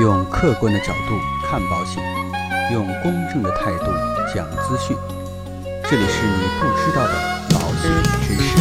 用客观的角度看保险，用公正的态度讲资讯。这里是你不知道的保险知识。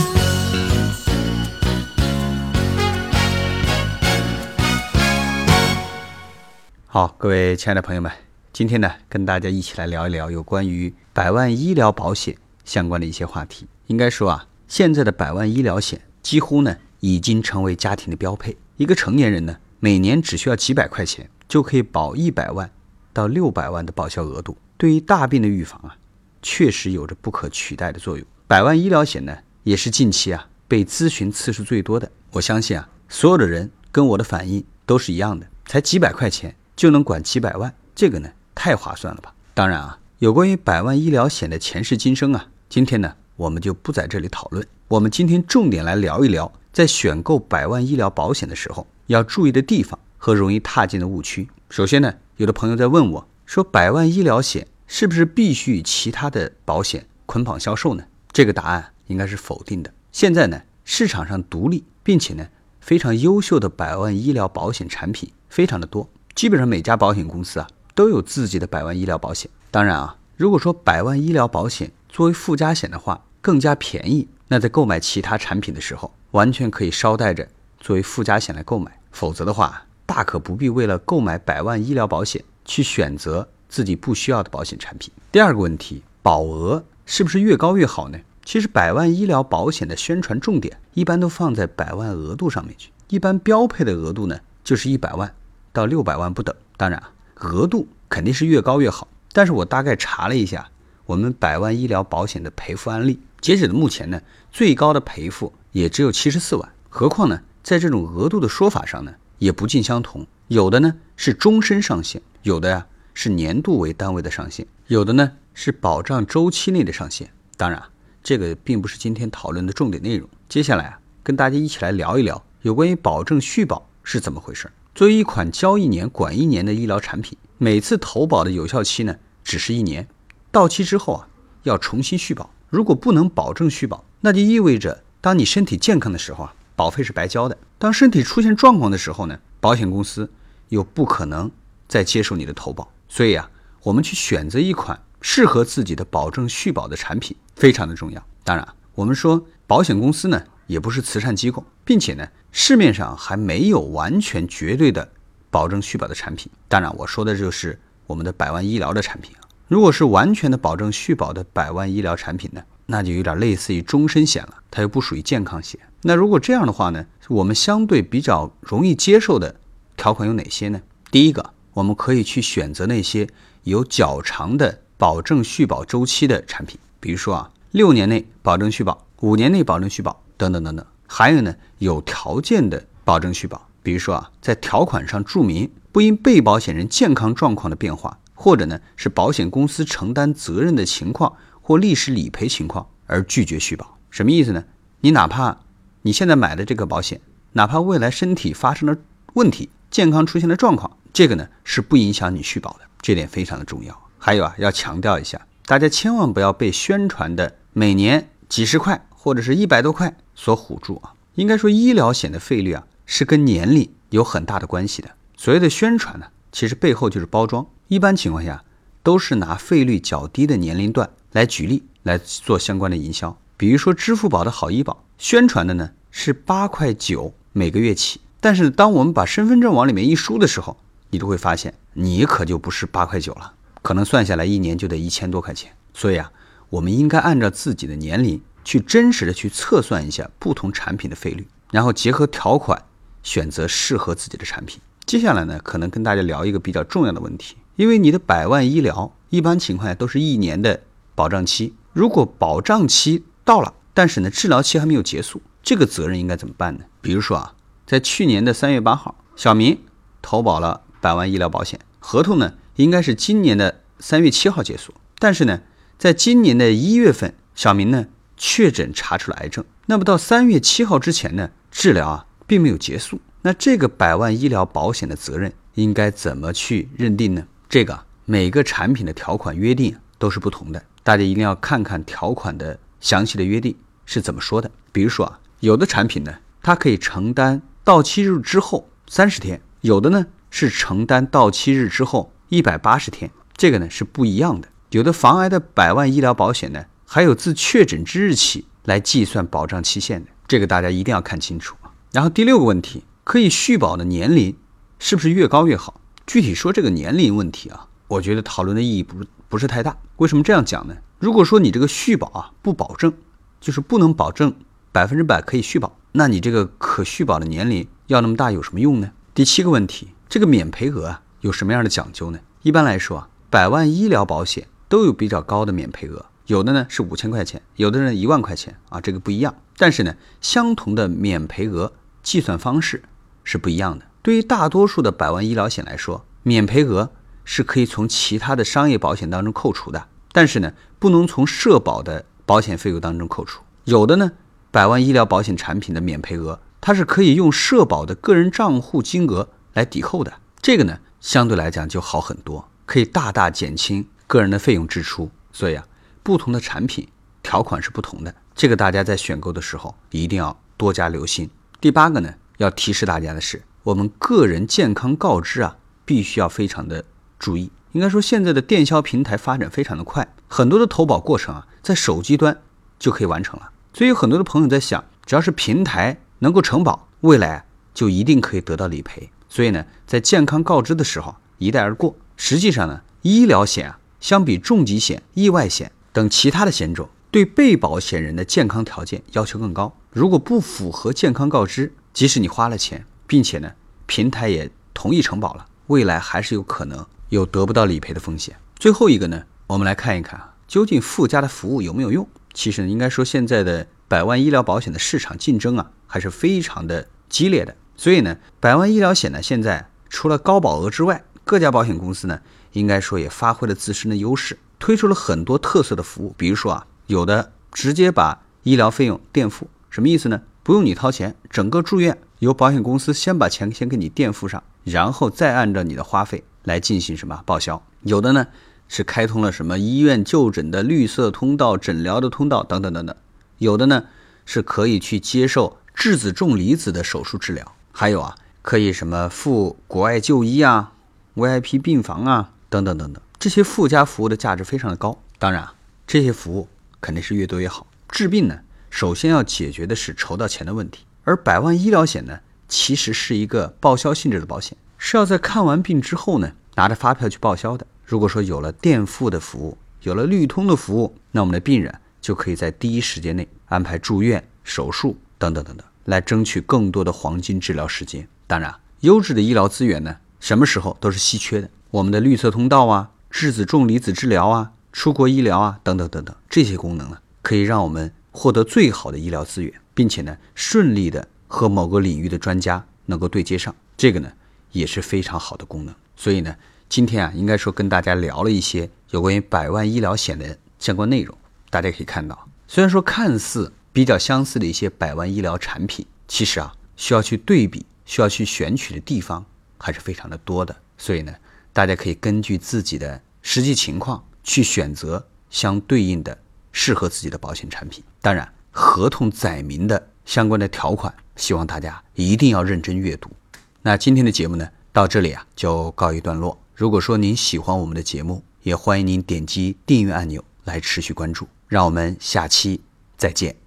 好，各位亲爱的朋友们，今天呢，跟大家一起来聊一聊有关于百万医疗保险相关的一些话题。应该说啊，现在的百万医疗险几乎呢已经成为家庭的标配。一个成年人呢，每年只需要几百块钱就可以保一百万到六百万的报销额度，对于大病的预防啊，确实有着不可取代的作用。百万医疗险呢，也是近期啊被咨询次数最多的。我相信啊，所有的人跟我的反应都是一样的，才几百块钱就能管几百万，这个呢太划算了吧？当然啊，有关于百万医疗险的前世今生啊，今天呢我们就不在这里讨论。我们今天重点来聊一聊，在选购百万医疗保险的时候要注意的地方和容易踏进的误区。首先呢，有的朋友在问我说，百万医疗险是不是必须与其他的保险捆绑销售呢？这个答案应该是否定的。现在呢，市场上独立并且呢非常优秀的百万医疗保险产品非常的多，基本上每家保险公司啊都有自己的百万医疗保险。当然啊，如果说百万医疗保险作为附加险的话更加便宜，那在购买其他产品的时候，完全可以捎带着作为附加险来购买。否则的话，大可不必为了购买百万医疗保险去选择自己不需要的保险产品。第二个问题，保额是不是越高越好呢？其实百万医疗保险的宣传重点一般都放在百万额度上面去，一般标配的额度呢就是一百万到六百万不等。当然啊，额度肯定是越高越好。但是我大概查了一下我们百万医疗保险的赔付案例，截止的目前呢，最高的赔付也只有七十四万。何况呢，在这种额度的说法上呢，也不尽相同，有的呢是终身上限，有的呀是年度为单位的上限，有的呢是保障周期内的上限。当然。这个并不是今天讨论的重点内容。接下来啊，跟大家一起来聊一聊有关于保证续保是怎么回事。作为一款交一年管一年的医疗产品，每次投保的有效期呢只是一年，到期之后啊要重新续保。如果不能保证续保，那就意味着当你身体健康的时候啊，保费是白交的；当身体出现状况的时候呢，保险公司又不可能再接受你的投保。所以啊，我们去选择一款。适合自己的保证续保的产品非常的重要。当然，我们说保险公司呢也不是慈善机构，并且呢市面上还没有完全绝对的保证续保的产品。当然，我说的就是我们的百万医疗的产品啊。如果是完全的保证续保的百万医疗产品呢，那就有点类似于终身险了，它又不属于健康险。那如果这样的话呢，我们相对比较容易接受的条款有哪些呢？第一个，我们可以去选择那些有较长的。保证续保周期的产品，比如说啊，六年内保证续保，五年内保证续保等等等等。还有呢，有条件的保证续保，比如说啊，在条款上注明不因被保险人健康状况的变化，或者呢是保险公司承担责任的情况或历史理赔情况而拒绝续保。什么意思呢？你哪怕你现在买的这个保险，哪怕未来身体发生了问题，健康出现了状况，这个呢是不影响你续保的，这点非常的重要。还有啊，要强调一下，大家千万不要被宣传的每年几十块或者是一百多块所唬住啊！应该说，医疗险的费率啊是跟年龄有很大的关系的。所谓的宣传呢，其实背后就是包装。一般情况下，都是拿费率较低的年龄段来举例来做相关的营销。比如说，支付宝的好医保宣传的呢是八块九每个月起，但是当我们把身份证往里面一输的时候，你就会发现，你可就不是八块九了。可能算下来一年就得一千多块钱，所以啊，我们应该按照自己的年龄去真实的去测算一下不同产品的费率，然后结合条款选择适合自己的产品。接下来呢，可能跟大家聊一个比较重要的问题，因为你的百万医疗一般情况下都是一年的保障期，如果保障期到了，但是呢治疗期还没有结束，这个责任应该怎么办呢？比如说啊，在去年的三月八号，小明投保了百万医疗保险，合同呢？应该是今年的三月七号结束，但是呢，在今年的一月份，小明呢确诊查出了癌症。那么到三月七号之前呢，治疗啊并没有结束。那这个百万医疗保险的责任应该怎么去认定呢？这个每个产品的条款约定都是不同的，大家一定要看看条款的详细的约定是怎么说的。比如说啊，有的产品呢，它可以承担到期日之后三十天，有的呢是承担到期日之后一百八十天，这个呢是不一样的。有的防癌的百万医疗保险呢，还有自确诊之日起来计算保障期限的，这个大家一定要看清楚。然后第六个问题，可以续保的年龄是不是越高越好？具体说这个年龄问题啊，我觉得讨论的意义不不是太大。为什么这样讲呢？如果说你这个续保啊不保证，就是不能保证百分之百可以续保，那你这个可续保的年龄要那么大有什么用呢？第七个问题，这个免赔额啊有什么样的讲究呢？一般来说啊，百万医疗保险。都有比较高的免赔额，有的呢是五千块钱，有的呢一万块钱啊，这个不一样。但是呢，相同的免赔额计算方式是不一样的。对于大多数的百万医疗险来说，免赔额是可以从其他的商业保险当中扣除的，但是呢，不能从社保的保险费用当中扣除。有的呢，百万医疗保险产品的免赔额，它是可以用社保的个人账户金额来抵扣的，这个呢，相对来讲就好很多，可以大大减轻。个人的费用支出，所以啊，不同的产品条款是不同的，这个大家在选购的时候一定要多加留心。第八个呢，要提示大家的是，我们个人健康告知啊，必须要非常的注意。应该说，现在的电销平台发展非常的快，很多的投保过程啊，在手机端就可以完成了。所以有很多的朋友在想，只要是平台能够承保，未来就一定可以得到理赔。所以呢，在健康告知的时候一带而过。实际上呢，医疗险啊。相比重疾险、意外险等其他的险种，对被保险人的健康条件要求更高。如果不符合健康告知，即使你花了钱，并且呢平台也同意承保了，未来还是有可能有得不到理赔的风险。最后一个呢，我们来看一看啊，究竟附加的服务有没有用？其实呢，应该说现在的百万医疗保险的市场竞争啊，还是非常的激烈的。所以呢，百万医疗险呢，现在除了高保额之外，各家保险公司呢。应该说也发挥了自身的优势，推出了很多特色的服务。比如说啊，有的直接把医疗费用垫付，什么意思呢？不用你掏钱，整个住院由保险公司先把钱先给你垫付上，然后再按照你的花费来进行什么报销。有的呢是开通了什么医院就诊的绿色通道、诊疗的通道等等等等。有的呢是可以去接受质子重离子的手术治疗，还有啊可以什么赴国外就医啊、VIP 病房啊。等等等等，这些附加服务的价值非常的高。当然啊，这些服务肯定是越多越好。治病呢，首先要解决的是筹到钱的问题。而百万医疗险呢，其实是一个报销性质的保险，是要在看完病之后呢，拿着发票去报销的。如果说有了垫付的服务，有了绿通的服务，那我们的病人就可以在第一时间内安排住院、手术等等等等，来争取更多的黄金治疗时间。当然，优质的医疗资源呢，什么时候都是。稀缺的。我们的绿色通道啊，质子重离子治疗啊，出国医疗啊，等等等等，这些功能呢，可以让我们获得最好的医疗资源，并且呢，顺利的和某个领域的专家能够对接上，这个呢，也是非常好的功能。所以呢，今天啊，应该说跟大家聊了一些有关于百万医疗险的相关内容。大家可以看到，虽然说看似比较相似的一些百万医疗产品，其实啊，需要去对比、需要去选取的地方还是非常的多的。所以呢。大家可以根据自己的实际情况去选择相对应的适合自己的保险产品。当然，合同载明的相关的条款，希望大家一定要认真阅读。那今天的节目呢，到这里啊就告一段落。如果说您喜欢我们的节目，也欢迎您点击订阅按钮来持续关注。让我们下期再见。